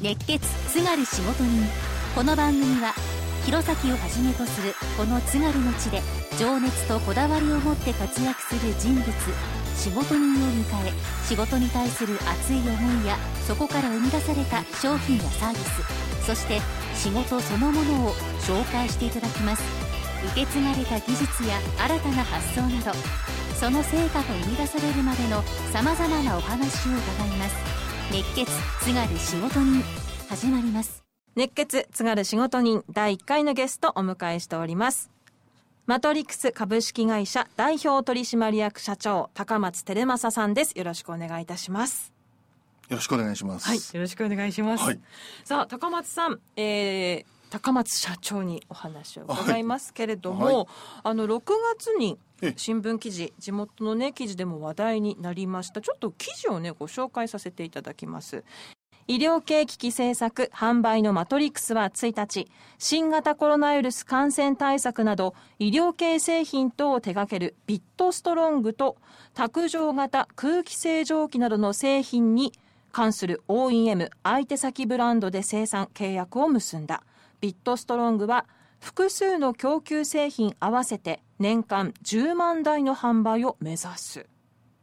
熱血津軽仕事人この番組は弘前をはじめとするこの津軽の地で情熱とこだわりを持って活躍する人物仕事人を迎え仕事に対する熱い思いやそこから生み出された商品やサービスそして仕事そのものを紹介していただきます。受け継がれた技術や新たな発想などその成果が生み出されるまでのさまざまなお話を伺います。熱血津軽仕事人。始まります。熱血津軽仕事人第1回のゲストお迎えしております。マトリックス株式会社代表取締役社長高松照正さんです。よろしくお願いいたします。よろしくお願いします。はいよろしくお願いします、はい。さあ高松さん、えー高松社長にお話を伺いますけれども、はいはい。あの6月にええ。新聞記事地元のね記事でも話題になりました。ちょっと記事をねご紹介させていただきます。医療系機器製作販売のマトリックスは1日。新型コロナウイルス感染対策など医療系製品等を手掛けるビットストロングと卓上型空気清浄機などの製品に関する OEM 相手先ブランドで生産契約を結んだビットストロングは複数の供給製品合わせて年間10万台の販売を目指す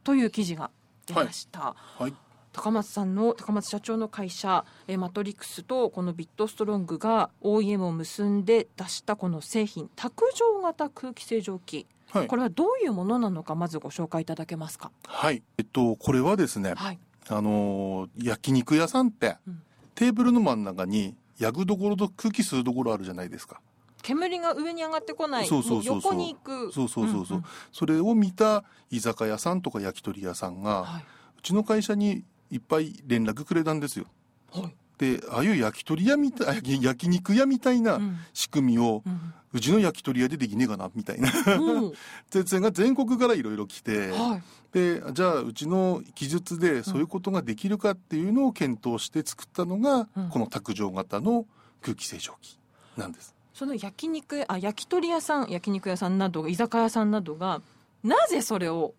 という記事が出ました、はい。高松さんの高松社長の会社えーマトリックスとこのビットストロングが OEM を結んで出したこの製品卓上型空気清浄機、はい。これはどういうものなのかまずご紹介いただけますか？はい。えっと、これはですね、はい。あのー焼肉屋さんって、うん。テーブルの真ん中に焼くどころと空気吸うところあるじゃないですか。煙が上に上がってこない。そうそうそうそう。も横に行く。そうそうそうそう。んん。それを見た居酒屋さんとか焼き鳥屋さんが、はうちの会社にいっぱい連絡くれたんですよ。いはい。で、ああいう焼き鳥屋みたい、あ焼焼肉屋みたいなうん。仕組みを、うん。うちの焼き鳥屋でできねえかな、みたいな。う。ん で、それが全国からいろいろ来て、はいでじゃあうちの技術でそういうことができるかっていうのを検討して作ったのが、うん。この卓上型の空気清浄機なんです。その焼肉あ焼き鳥屋さん焼肉屋さんなど居酒屋さんなどがなぜそれを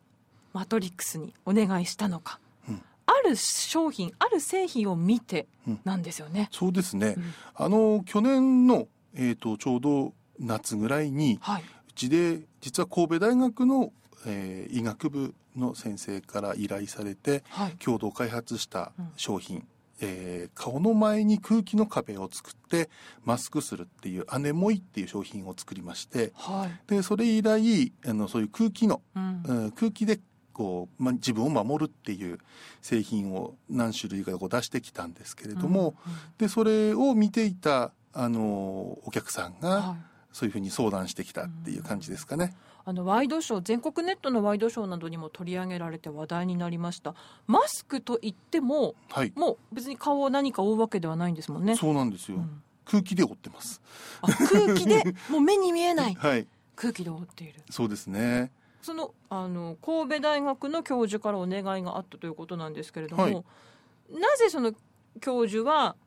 マトリックスにお願いしたのか、うん。ある商品ある製品を見てうん。なんですよね、そうですね。うん。あの去年のえっ、とちょうど夏ぐらいにはい。うちで実は神戸大学の、えー医学部の先生から依頼されてはい。共同開発したうん。商品、えー顔の前に空気の壁を作ってマスクするっていうアネモイっていう商品を作りましてはい、でそれ以来あのそういう空気のうん。うん空気でこう、ま、自分を守るっていう製品を何種類かこう出してきたんですけれども、うんでそれを見ていたあのお客さんがはい。そういうふうに相談してきたっていう感じですかね。あのワイドショー全国ネットのワイドショーなどにも取り上げられて話題になりました。マスクといってもはい、もう別に顔を何か覆うわけではないんですもんね。そうなんですよ、うん。空気で覆ってます。あ空気でもう目に見えない。はい、空気で覆っている。そうですね。そのあの神戸大学の教授からお願いがあったということなんですけれども、はい。なぜその教授は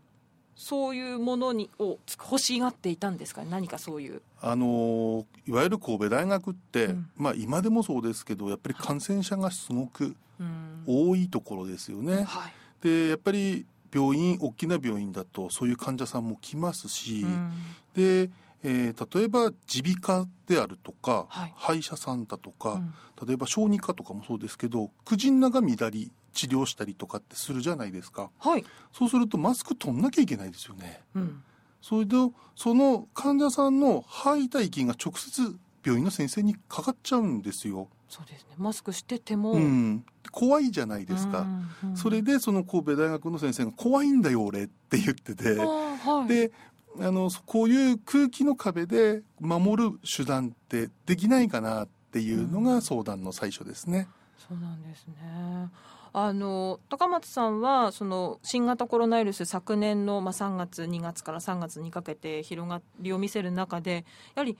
そういうものにを欲しがっていたんですか？何かそういう。あのいわゆる神戸大学って、うん。まあ今でもそうですけどやっぱり感染者がすごくうん。多いところですよね。はい。でやっぱり病院大きな病院だとそういう患者さんも来ますし、うん。で、えー例えば耳鼻科であるとか、はい。歯医者さんだとか、うん。例えば小児科とかもそうですけど口ん中乱り治療したりとかってするじゃないですか。はい、そうするとマスク取んなきゃいけないですよね。うん。それでその患者さんの吐いた息が直接病院の先生にかかっちゃうんですよ、そうですね。マスクしてても、うん、怖いじゃないですか、うんうんそれでその神戸大学の先生が「怖いんだよ俺」って言ってて、はい、であのこういう空気の壁で守る手段ってできないかなっていうのうん。が相談の最初ですね。そうなんですね。あの高松さんはその新型コロナウイルス昨年のまあ3月2月から3月にかけて広がりを見せる中でやはり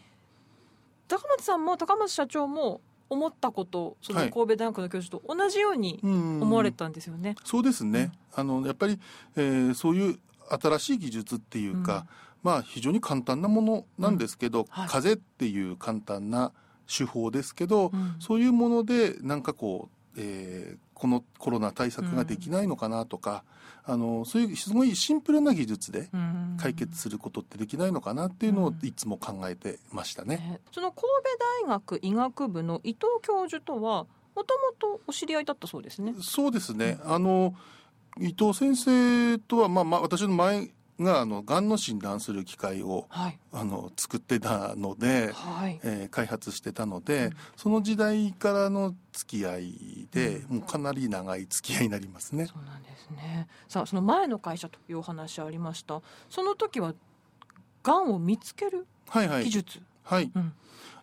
高松さんも高松社長も思ったことそのはい。神戸大学の教授と同じようにうん。思われたんですよね。そうですね、あのやっぱり、えーそういう新しい技術っていうか、まあ非常に簡単なものなんですけど、はい。風っていう簡単な手法ですけど、うん。そういうものでなんかこう、えーこのコロナ対策ができないのかなとか、あのそういうすごいシンプルな技術でうん解決することってできないのかなっていうのをいつも考えてましたね。ねその神戸大学医学部の伊藤教授とはもともとお知り合いだったそうですね。そうですね。あの伊藤先生とはまあまあ私の前があのがんの診断する機械をはいあの作ってたので、はい。えー開発してたので、うんその時代からの付き合いで、もうかなり長い付き合いになりますね。そうなんですね。さあその前の会社というお話ありました。その時はがんを見つけるはいはい技術？はい。うん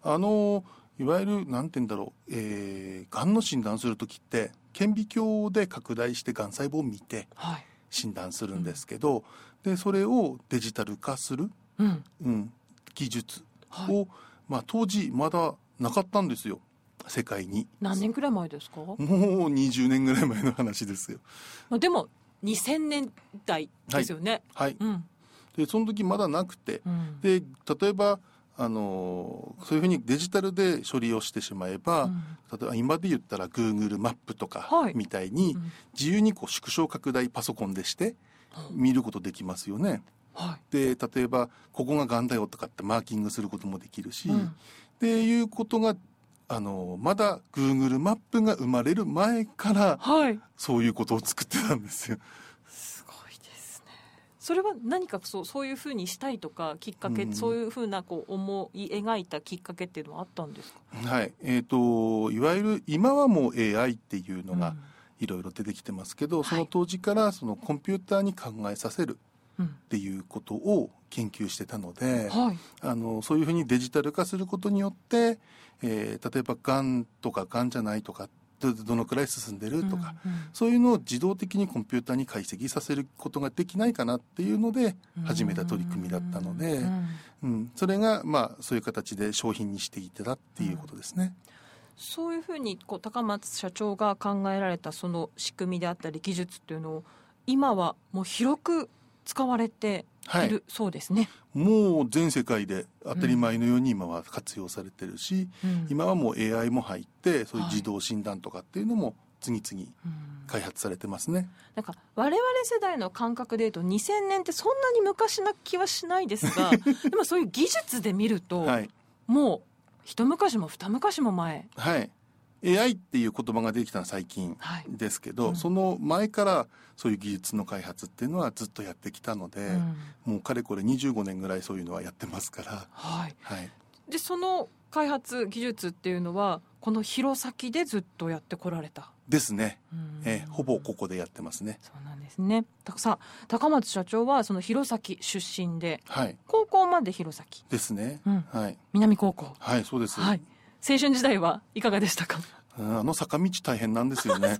あのいわゆるなんて言うんだろう、えー、がんの診断する時って顕微鏡で拡大してがん細胞を見てはい。診断するんですけど、でそれをデジタル化する、うん。うん、技術はい。を、まあ、当時まだなかったんですよ世界に何年くらい前ですか？もう20年ぐらい前の話ですよまあでも2000年代ですよね。はいうん。でその時まだなくてうん。で例えばあのそういうふうにデジタルで処理をしてしまえば、うん例えば今で言ったら Google マップとかはいみたいにうん自由にこう縮小拡大パソコンでして見ることできますよね。はい。で例えばここががんだよとかってマーキングすることもできるし、うんっていうことがあのまだ Google マップが生まれる前からはい。そういうことを作ってたんですよ。それは何かそうそういうふうにしたいとかきっかけ、うん。そういうふうなこう思い描いたきっかけっていうのはあったんですか？はい。えー、といわゆる今はもう AI っていうのがうん。いろいろ出てきてますけど、はい。その当時からそのコンピューターに考えさせるうん。っていうことを研究してたので、はい。あのそういうふうにデジタル化することによって、えー例えばがんとかがんじゃないとかどどのくらい進んでる？とか、うんうん。そういうのを自動的にコンピューターに解析させることができないかなっていうので始めた取り組みだったので、うん。うん、それがまあそういう形で商品にしていたっていうことですね。そういうふうにこう高松社長が考えられたその仕組みであったり技術っていうのを今はもう広く使われてい。るそうですね。もう全世界で当たり前のように今は活用されてるし、うん。今はもう AI も入ってそういうはい。自動診断とかっていうのも次々うん開発されてますね。なんか我々世代の感覚でいうと2000年ってそんなに昔な気はしないですが でもそういう技術で見ると、はい。もう一昔も二昔も前、はい、AI っていう言葉ができたのは最近はい。ですけど、うん。その前からそういう技術の開発っていうのはずっとやってきたので、うん。もうかれこれ25年ぐらいそういうのはやってますから、はい、はい、でその開発技術っていうのはこの弘前でずっとやってこられた、ですね、うん。えーほぼここでやってますね。そうなんですね。たさあ高松社長はその弘前出身ではい、高校まで弘前、ですね、うん。はい、南高校。はい、そうです。はい青春時代はいかがでしたか？あの坂道大変なんですよね。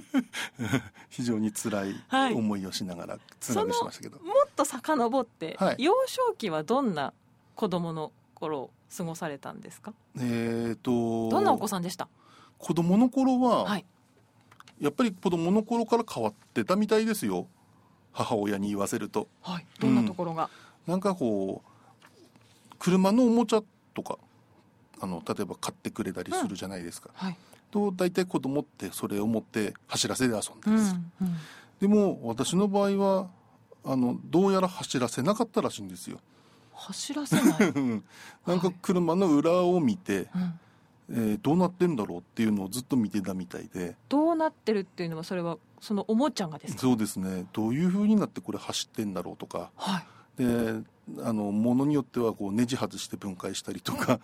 非常に辛いはい。思いをしながらつなしましたけど。もっと遡って、はい。幼少期はどんな子供の頃を過ごされたんですか？えっ、とどんなお子さんでした？子供の頃は、はい。やっぱり子供の頃から変わってたみたいですよ。母親に言わせると。はい。どんなところが、なんかこう車のおもちゃとかあの例えば買ってくれたりするじゃないですか。はい。と大体子供ってそれを持って走らせて遊んでうんるんですよ。うんでも私の場合はあのどうやら走らせなかったらしいんですよ。走らせない、うん。なんか車の裏を見て、うん。えーどうなってんだろうっていうのをずっと見てたみたいで。どうなってるっていうのはそれはそのおもちゃがですか？そうですね。どういう風になってこれ走ってんだろうとか。はい。であのものによってはこうネジ外して分解したりとか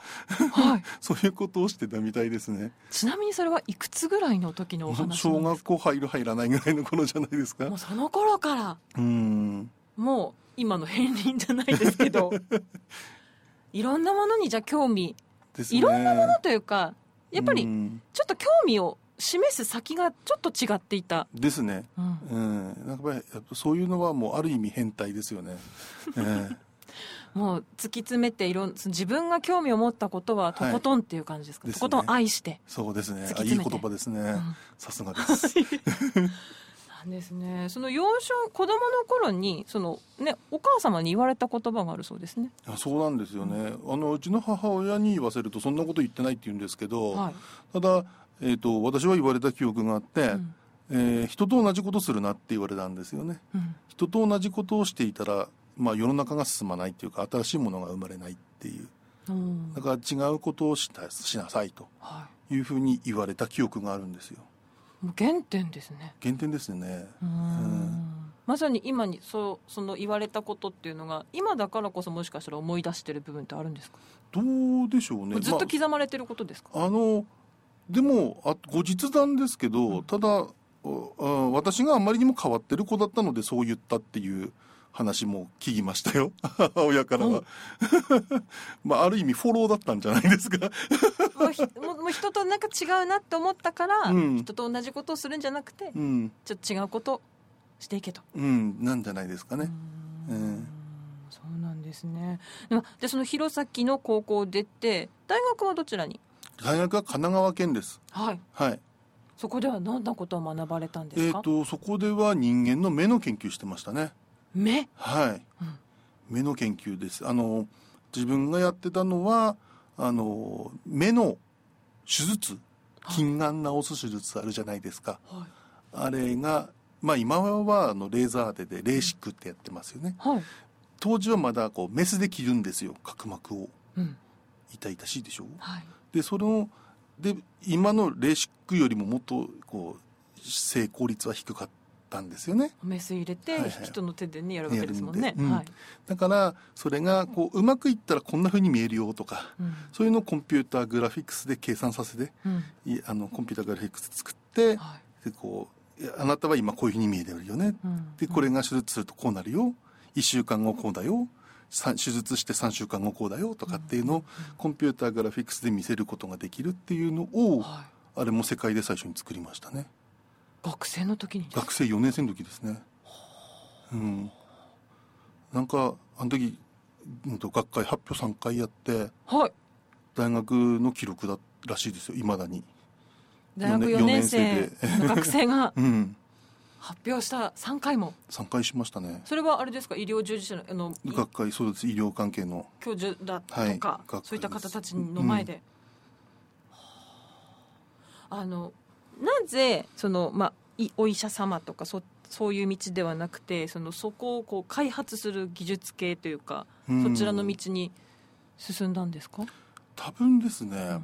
はい。そういうことをしてたみたいですね。ちなみにそれはいくつぐらいの時のお話なんですか？小学校入る入らないぐらいの頃じゃないですか。もうその頃から。うん。もう今の片鱗じゃないですけど。いろんなものにじゃあ興味。ですね。いろんなものというかやっぱりうん。ちょっと興味を示す先がちょっと違っていた、ですね。うん。うん。なんかやっぱそういうのはもうある意味変態ですよね、ええもう突き詰めていろん自分が興味を持ったことはとことんっていう感じですか、ですね。とことん愛して、そうですね。いい言葉ですね、うん。さすがです。なんですね。その幼少子供の頃にそのねお母様に言われた言葉があるそうですね。あそうなんですよね。あのうちの母親に言わせるとそんなこと言ってないって言うんですけど、はい。ただえー、と私は言われた記憶があって、ん。えー人と同じことするなって言われたんですよね。うん。人と同じことをしていたら、まあ、世の中が進まないっていうか新しいものが生まれないっていう。うん。だから違うことをしたしなさいとはい。うふうに言われた記憶があるんですよ。原点ですね。原点ですね。うん。まさに今にそうその言われたことっていうのが今だからこそもしかしたら思い出してる部分ってあるんですか、どうでしょうね。ずっと刻まれてることですか、あのでもあ後日談ですけど、ただおあ私があまりにも変わってる子だったのでそう言ったっていう話も聞きましたよ。親からは、まあある意味フォローだったんじゃないですか。もうひもう人となんか違うなって思ったから、うん。人と同じことをするんじゃなくて、うん。ちょっと違うことしていけと。うん。なんじゃないですかね。うん。んそうなんですね。でその弘前の高校を出て大学はどちらに？大学は神奈川県です。はい。はい。そこではどんなことを学ばれたんでえっ？とそこでは人間の目の研究してましたね目？はい、うん目の研究ですあの自分がやってたのはあの目の手術？近眼治す手術あるじゃないですかはい。あれがまあ今はあのレーザー当てでレーシックってやってますよねはい。当時はまだこうメスで切るんですよ角膜をうん。痛々しいでしょ？はい。でそれをで今のレーシックよりももっとこう成功率は低かったんですよねメス入れて、はいはい人の手でねやるわけですもんね。んでうんはい。だからそれがこううまくいったらこんな風に見えるよとかうん。そういうのをコンピューターグラフィックスで計算させてうん。いあのコンピューターグラフィックス作ってはい。でこうあなたは今こういう風に見えてるよねうん。でこれが手術するとこうなるよ1週間後こうだよさ手術して3週間後こうだよとかっていうのをコンピューターグラフィックスで見せることができるっていうのをはい。あれも世界で最初に作りましたね学生の時に？学生4年生の時ですね。うん。なんかあの時、うんと、学会発表3回やってはい。大学の記録だらしいですよいまだに。大学四4年年生生の学生が うん。発表した3回も。3回しましたね。それはあれですか？医療従事者のあのい学会そうです。医療関係の。教授だとか、はい。そういった方たちの前で、あのなぜその、まあ、いお医者様とかそそういう道ではなくてそのそこをこう開発する技術系というか、うん。そちらの道に進んだんですか、多分ですね、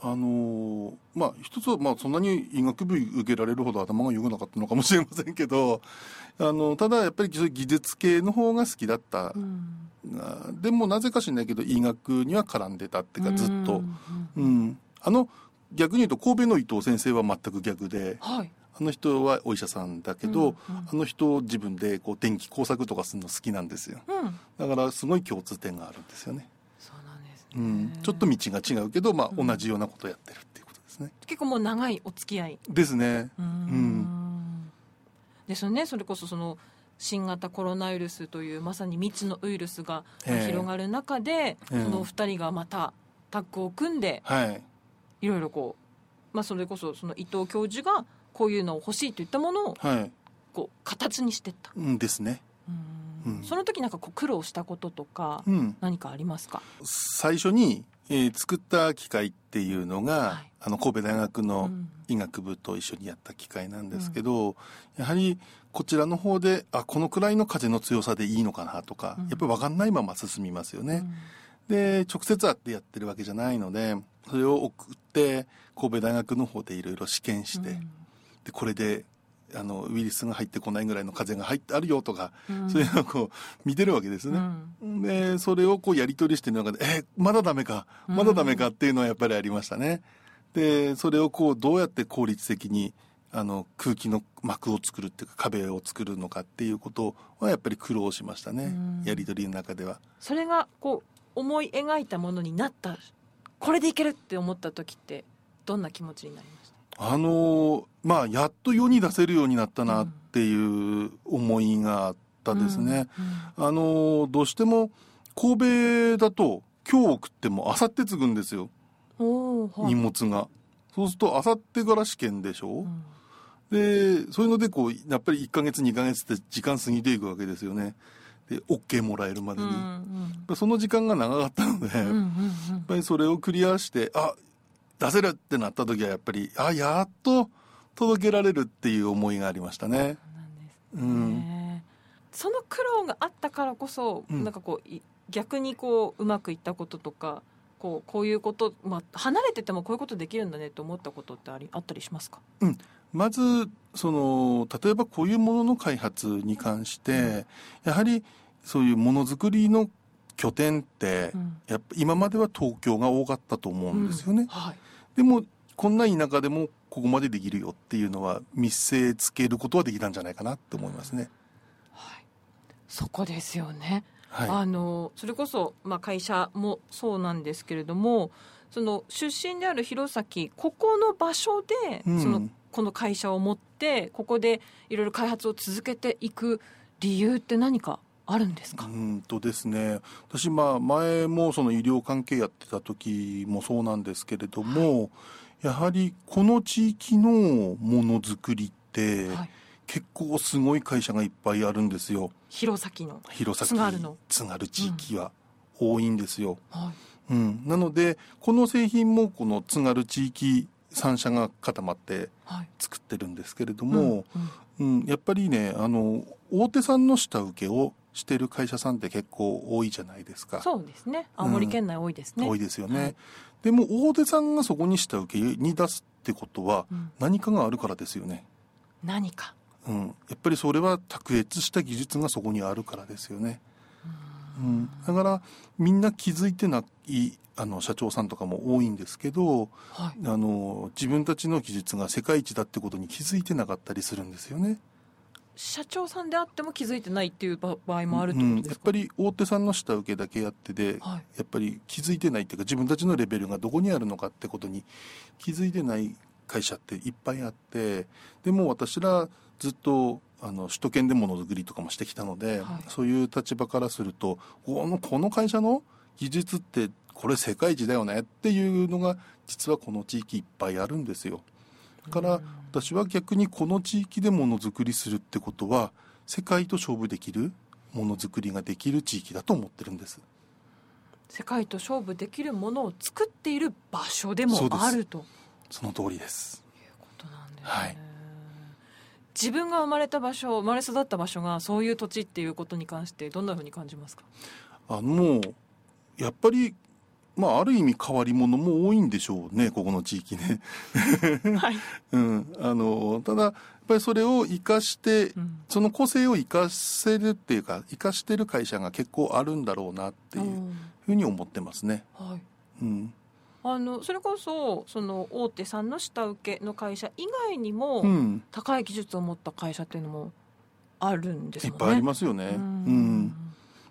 あのーまあ一つはまあそんなに医学部受けられるほど頭が良くなかったのかもしれませんけどあのただやっぱり技術系の方が好きだった、うん。あでもなぜか知らないけど医学には絡んでたっていうかずっと、うん。うん。あの逆に言うと神戸の伊藤先生は全く逆ではい。あの人はお医者さんだけど、うんうん。あの人自分でこう電気工作とかするの好きなんですよ。うん。だからすごい共通点があるんですよね、そうなんですね、うん、ちょっと道が違うけど、まあ、うん。同じようなことをやってるっていうことですね、結構もう長いお付き合い。ですね。うーん。ですよね。それこそその新型コロナウイルスというまさに未知のウイルスがええ。広がる中で、ええ。そのお二人がまたタッグを組んではいいろいろこう、まあ、それこそその伊藤教授がこういうのを欲しいといったものをはい。こう形にしていった。うんですね。うーん。うん。その時なんかこう苦労したこととかうん。何かありますか、最初に、えー作った機械っていうのが、はい。あの神戸大学うのん。医学部と一緒にやった機械なんですけど、やはりこちらの方であこのくらいの風の強さでいいのかなとか、うん。やっぱり分かんないまま進みますよね、で直接会ってやってるわけじゃないのでそれを送って神戸大学の方でいろいろ試験して、でこれであのウイルスが入ってこないぐらいの風が入ってあるよとか、うん。そういうのをこう見てるわけですね、でそれをこうやり取りしてる中でえまだダメか。まだダメかっていうのはやっぱりありましたね。でそれをこうどうやって効率的にあの空気の膜を作るっていうか壁を作るのかっていうことはやっぱり苦労しましたね。うん。やり取りの中では。それがこう思い描いたものになったこれでいけるって思った時ってどんな気持ちになりました？あのーまあやっと世に出せるようになったなっていう思いがあったですね、あのーどうしても神戸だと今日送っても明後日継ぐんですよ。荷物が。そうすると明後日から試験でしょ、うん。でそういうのでこうやっぱり1ヶ月2ヶ月って時間過ぎていくわけですよねで OK もらえるまでに、うんやっぱその時間が長かったので、うんうんうん。やっぱりそれをクリアしてあ出せるってなった時はやっぱりあやっと届けられるっていう思いがありましたね。うん、その苦労があったからこそ、うん、なんかこう逆にこううまくいったこととかこうこういうこと、まあ、離れててもこういうことできるんだねと思ったことってありあったりしますか、うん、まずその例えばこういうものの開発に関して、うん、やはりそういうものづくりの拠点って、うん、やっぱ今までは東京が多かったと思うんですよね。はい、でもこんな田舎でもここまでできるよっていうのは見せつけることはできたんじゃないかなって思いますね。はい、そこですよね。はい、あのそれこそ、まあ、会社もそうなんですけれどもその出身である弘前ここの場所で、うん、そのこの会社を持ってここでいろいろ開発を続けていく理由って何かあるんですか？うんとですね私まあ前もその医療関係やってた時もそうなんですけれども、はい、やはりこの地域のものづくりって、はい。結構すごい会社がいっぱいあるんですよ。弘前の弘前津軽の。津軽地域は多いんですよ、うん、はい。うん、なのでこの製品もこの津軽地域3社が固まって作ってるんですけれども、はいうん、うん、やっぱりねあの大手さんの下請けをしてる会社さんって結構多いじゃないですか。そうですね。青森県内多いですね、うん、多いですよね、はい、でも大手さんがそこに下請けに出すってことは何かがあるからですよね、何か。うん、やっぱりそれは卓越した技術がそこにあるからですよね。うん、だからみんな気づいてないあの社長さんとかも多いんですけど、はい、あの自分たちの技術が世界一だってことに気づいてなかったりするんですよね。社長さんであっても気づいてないっていう場合もあるとですか、うん、やっぱり大手さんの下請けだけやってで、はい、やっぱり気づいてないっていうか自分たちのレベルがどこにあるのかってことに気づいてない会社っていっぱいあってでも私らずっとあの首都圏でものづくりとかもしてきたので、はい、そういう立場からするとこのこの会社の技術ってこれ世界一だよねっていうのが実はこの地域いっぱいあるんですよ。だから私は逆にこの地域でものづくりするってことは世界と勝負できるものづくりができる地域だと思ってるんです。世界と勝負できるものを作っている場所でもあるとその通りです。いうことなんですね。はい自分が生まれた場所生まれ育った場所がそういう土地っていうことに関してどんなふうに感じますか？あのやっぱりまあ、ある意味変わり者も多いんでしょうねここの地域ね。はい うん、あのただやっぱりそれを生かして、うん、その個性を生かせるっていうか生かしてる会社が結構あるんだろうなっていうふうに思ってますね。はいうん、あのそれこそその大手さんの下請けの会社以外にも、うん、高い技術を持った会社っていうのもあるんですね。いっぱいありますよね。うん、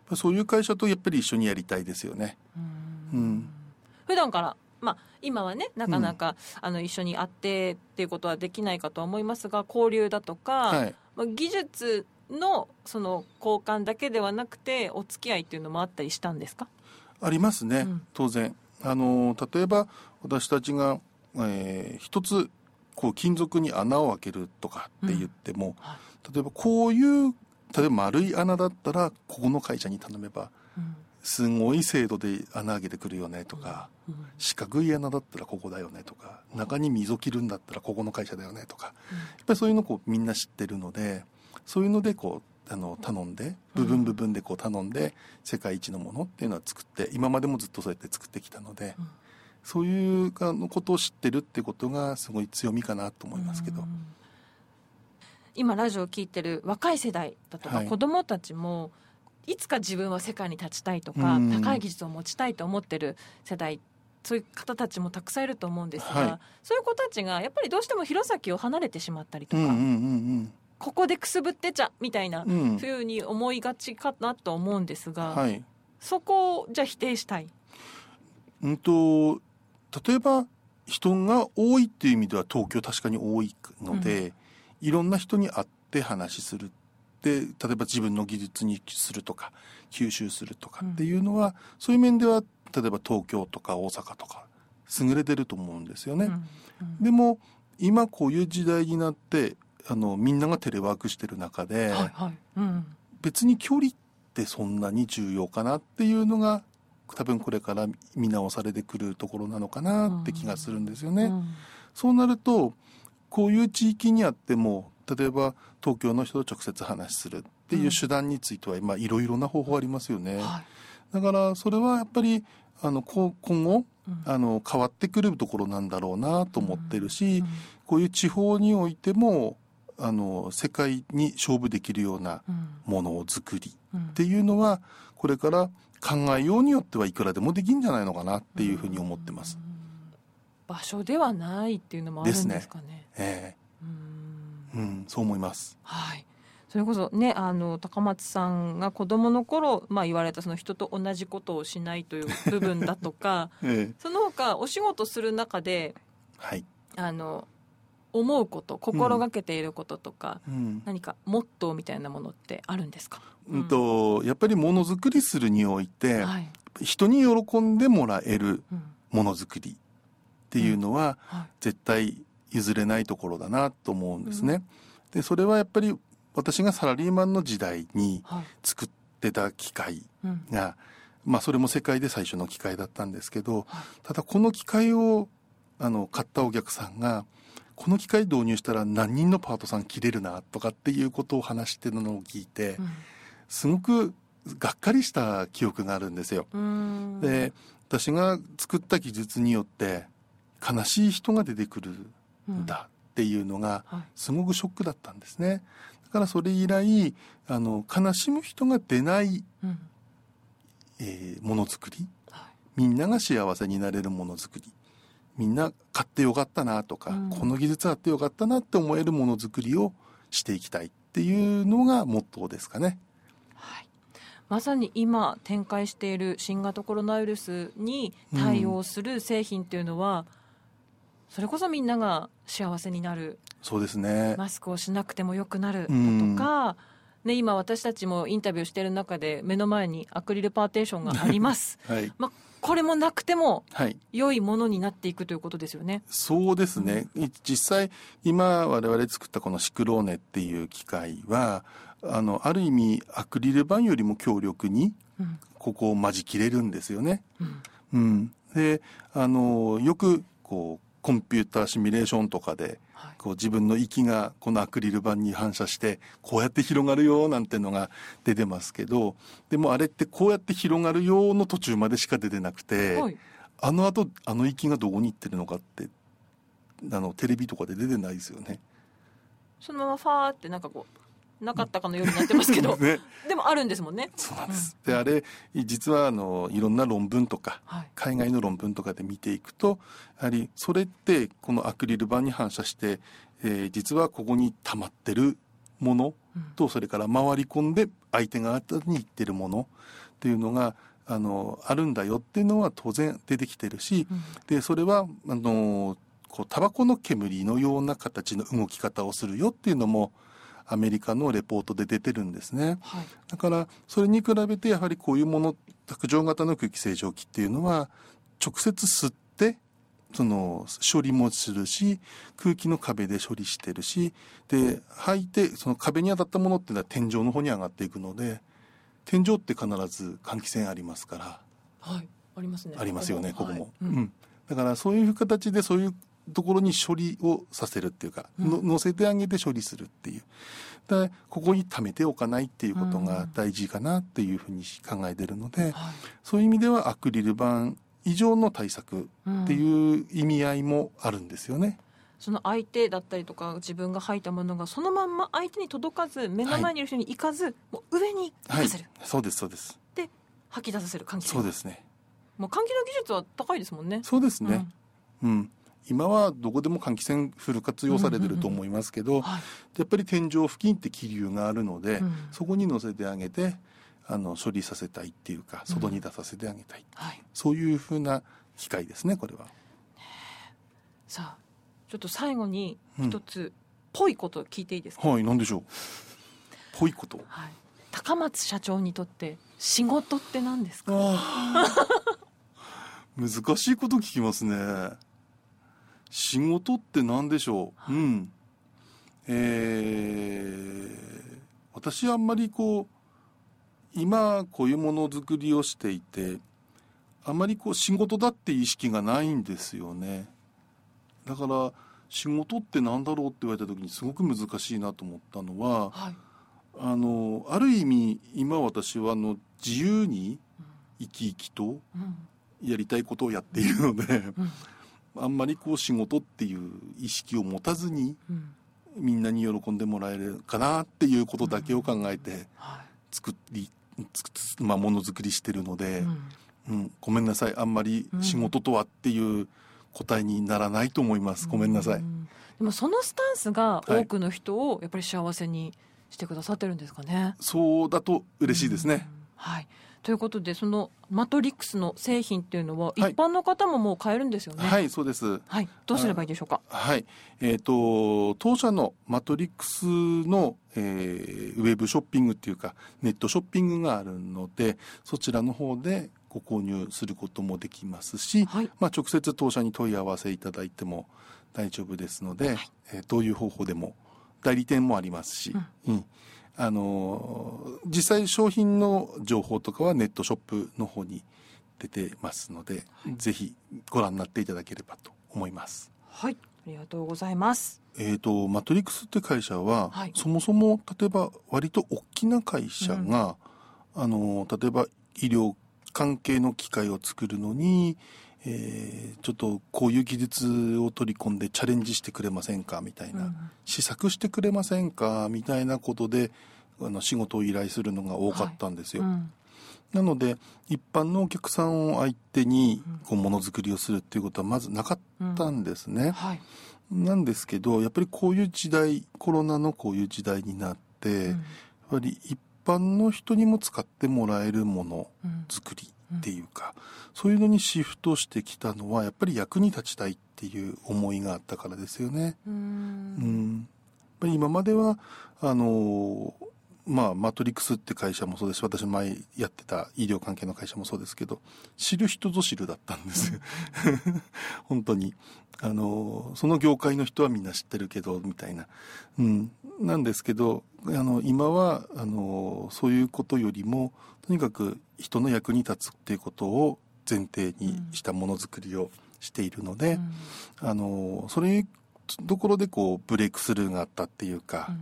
うん、そういう会社とやっぱり一緒にやりたいですよね。うん、普段からまあ、今はねなかなか、あの一緒に会ってっていうことはできないかとは思いますが交流だとか、はい、まあ、技術のその交換だけではなくてお付き合いっていうのもあったりしたんですか？ありますね、当然。あの例えば私たちが、えー、一つこう金属に穴を開けるとかって言っても、うん。はい、例えばこういう例えば丸い穴だったらここの会社に頼めば、うん、すごい精度で穴開けてくるよねとか、うん、四角い穴だったらここだよねとか中に溝切るんだったらここの会社だよねとか、やっぱりそういうのこうみんな知ってるのでそういうのでこうあの頼んで部分部分でこう頼んで世界一のものっていうのは作って今までもずっとそうやって作ってきたので、そういうあのことを知ってるってことがすごい強みかなと思いますけど。今ラジオを聞いてる若い世代だとか子どもたちも、い、つか自分は世界に立ちたいとか、高い技術を持ちたいと思ってる世代そういう方たちもたくさんいると思うんですが、はい、そういう子たちがやっぱりどうしても弘前を離れてしまったりとか、うんうんうんうん。ここでくすぶってちゃみたいなふうに思いがちかなと思うんですが、はい、そこをじゃあ否定したい？うんと例えば人が多いっていう意味では東京確かに多いので、うん、いろんな人に会って話するで例えば自分の技術にするとか吸収するとかっていうのは、うん、そういう面では例えば東京とか大阪とか優れてると思うんですよね。うん、でも今こういう時代になってあのみんながテレワークしてる中で、はいはい。うん、別に距離ってそんなに重要かなっていうのが多分これから見直されてくるところなのかなって気がするんですよね。うん、そうなるとこういう地域にあっても例えば東京の人と直接話するっていう手段については今いろいろな方法ありますよね。はい、だからそれはやっぱりあの今後あの変わってくるところなんだろうなと思ってるし、こういう地方においてもあの世界に勝負できるようなものを作りっていうのはこれから考えようによってはいくらでもできるんじゃないのかなっていうふうに思ってます。場所ではないっていうのもあるんですかね。ね。えー、うん、そう思います。はい。それこそねあの高松さんが子供の頃まあ言われたその人と同じことをしないという部分だとか、ええ、その他お仕事する中で、はい、あの思うこと心がけていることとか、うん、何かモットーみたいなものってあるんですか、うん、とやっぱりものづくりするにおいて、はい、人に喜んでもらえるものづくりっていうのは、はい、絶対譲れないところだなと思うんですね。でそれはやっぱり私がサラリーマンの時代に作ってた機械が、まあそれも世界で最初の機械だったんですけど、ただこの機械をあの買ったお客さんがこの機械導入したら何人のパートさん切れるなとかっていうことを話してるのを聞いて、すごくがっかりした記憶があるんですよ。で私が作った技術によって悲しい人が出てくるんだっていうのがすごくショックだったんですね。だからそれ以来あの悲しむ人が出ない、うん、えー、ものづくり、はい、みんなが幸せになれるものづくり。みんな買ってよかったなとか、うん、この技術あってよかったなって思えるものづくりをしていきたいっていうのがモットーですかね。はい、まさに今展開している新型コロナウイルスに対応する製品っていうのは、うん、それこそみんなが幸せになる。そうですね。マスクをしなくてもよくなるとか、うん、ね、今私たちもインタビューしている中で目の前にアクリルパーテーションがあります、はい。まあ、これもなくても良いものになっていくということですよね。そうですね、うん、実際今我々作ったこのシクローネっていう機械はあのある意味アクリル板よりも強力にここを間仕切れるんですよね。うん、うん、であのよくこうコンピューターシミュレーションとかでこう自分の息がこのアクリル板に反射してこうやって広がるよなんてのが出てますけどでもあれってこうやって広がるよの途中までしか出てなくて、はい、あのあとあの息がどこに行ってるのかってあのテレビとかで出てないですよね。そのままファーってなんかこうなかったかのようになってますけど、ね、でもあるんですもんね。そうなんです。うん、であれ実はあのいろんな論文とか、はい、海外の論文とかで見ていくとやはりそれってこのアクリル板に反射して、えー、実はここに溜まってるものと、うん、それから回り込んで相手側に行ってるものっていうのがあのあるんだよっていうのは当然出てきてるし、うん、でそれはあのこうタバコの煙のような形の動き方をするよっていうのもアメリカのレポートで出てるんですね、はい、だからそれに比べてやはりこういうもの卓上型の空気清浄機っていうのは直接吸ってその処理もするし空気の壁で処理してるしで吐いてその壁に当たったものっていうのは天井の方に上がっていくので天井って必ず換気扇ありますから。はい。ありますね。ありますよねここも、はい、うん、だからそういう形でそういうところに処理をさせるっていうか、うん、乗せてあげて処理するっていう。でここに貯めておかないっていうことが大事かなっていうふうに考えてるので、うんそういう意味ではアクリル板以上の対策っていう意味合いもあるんですよね。その相手だったりとか自分が吐いたものがそのまんま相手に届かず目の前にいる人に行かず、はい、もう上に行かせる、はい、そうですそうです。で吐き出させる。換気そうですね。もう換気の技術は高いですもんね。そうですね。うん、うん今はどこでも換気扇フル活用されてると思いますけど、やっぱり天井付近って気流があるので、うん、そこに乗せてあげてあの処理させたいっていうか外に出させてあげたい、うんはい、そういうふうな機械ですねこれは。さあちょっと最後に一つ、ぽいこと聞いていいですか？はい何でしょう。ぽいこと、はい、高松社長にとって仕事って何ですか？難しいこと聞きますね仕事って何でしょう、うん。えー、私あんまりこう、今こういうものづくりをしていて、あまりこう仕事だって意識がないんですよね。だから仕事って何だろうって言われた時にすごく難しいなと思ったのは、はい、あのある意味今私はあの自由に生き生きとやりたいことをやっているので、うんあんまりこう仕事っていう意識を持たずに、みんなに喜んでもらえるかなっていうことだけを考えて作り、まあ、ものづくりしてるので、うん、ごめんなさい。あんまり仕事とはっていう答えにならないと思います、ごめんなさい。でもそのスタンスが多くの人をやっぱり幸せにしてくださってるんですかね。はい、そうだと嬉しいですね。はいということでそのマトリックスの製品っていうのは一般の方ももう買えるんですよね？はい、そうです。はい、どうすればいいでしょうか？はい、えっ、ー、と当社のマトリックスの、えー、ウェブショッピングっていうかネットショッピングがあるのでそちらの方でご購入することもできますし、はい、まあ直接当社に問い合わせいただいても大丈夫ですので、はい、えー、どういう方法でも代理店もありますし、うん、うんあの実際商品の情報とかはネットショップの方に出てますので、はい、ぜひご覧になっていただければと思います。はいありがとうございます。えっ、ー、とマトリックスって会社は、はい、そもそも例えば割と大きな会社が、うん、あの例えば医療関係の機械を作るのに、えー、ちょっとこういう技術を取り込んでチャレンジしてくれませんかみたいな、うん、試作してくれませんかみたいなことであの仕事を依頼するのが多かったんですよ。はい。うん、なので一般のお客さんを相手にこうものづくりをするっていうことはまずなかったんですね。うん。はい、なんですけどやっぱりこういう時代コロナのこういう時代になって、やっぱり一般の人にも使ってもらえるものづくりっていうか、うん、そういうのにシフトしてきたのはやっぱり役に立ちたいっていう思いがあったからですよね。うん。うん。やっぱり今まではあのまあ、マトリックスって会社もそうですし私前やってた医療関係の会社もそうですけど知る人ぞ知るだったんですよ。本当に。あのその業界の人はみんな知ってるけどみたいな、うん、なんですけどあの今はあのそういうことよりもとにかく人の役に立つっていうことを前提にしたものづくりをしているので、うん、あのそれところでこうブレイクスルーがあったっていうか、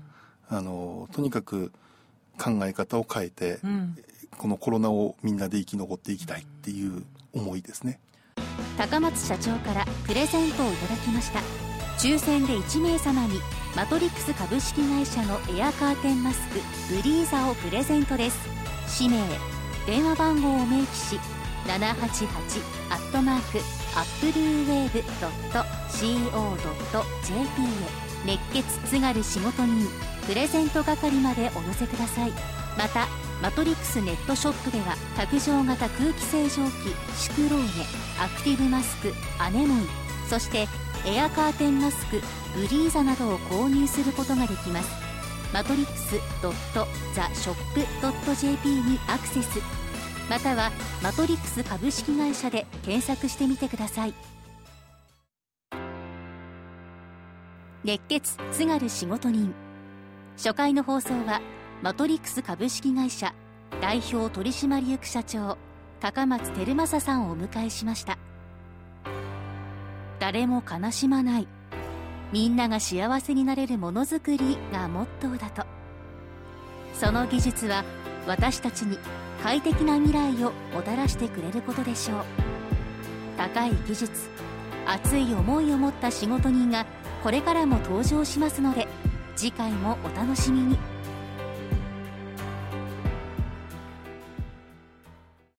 うん、あのとにかく考え方を変えて、うん、このコロナをみんなで生き残っていきたいっていう思いですね。高松社長からプレゼントをいただきました。抽選で1名様にマトリックス株式会社のエアカーテンマスクブリーザをプレゼントです。氏名電話番号を明記し788アットマークアップルーウェーブ .co.jp へ熱血津軽仕事人プレゼント係までお寄せください。またマトリックスネットショップでは卓上型空気清浄機シクローネアクティブマスクアネモイそしてエアカーテンマスクブリーザなどを購入することができます。マトリックス .theshop.jp にアクセス。またはマトリックス株式会社で検索してみてください。熱血津軽仕事人。初回の放送はマトリックス株式会社代表取締役社長高松照正さんをお迎えしました。誰も悲しまない。みんなが幸せになれるものづくりがモットーだと。その技術は私たちに快適な未来をもたらしてくれることでしょう。高い技術熱い思いを持った仕事人がこれからも登場しますので次回もお楽しみに。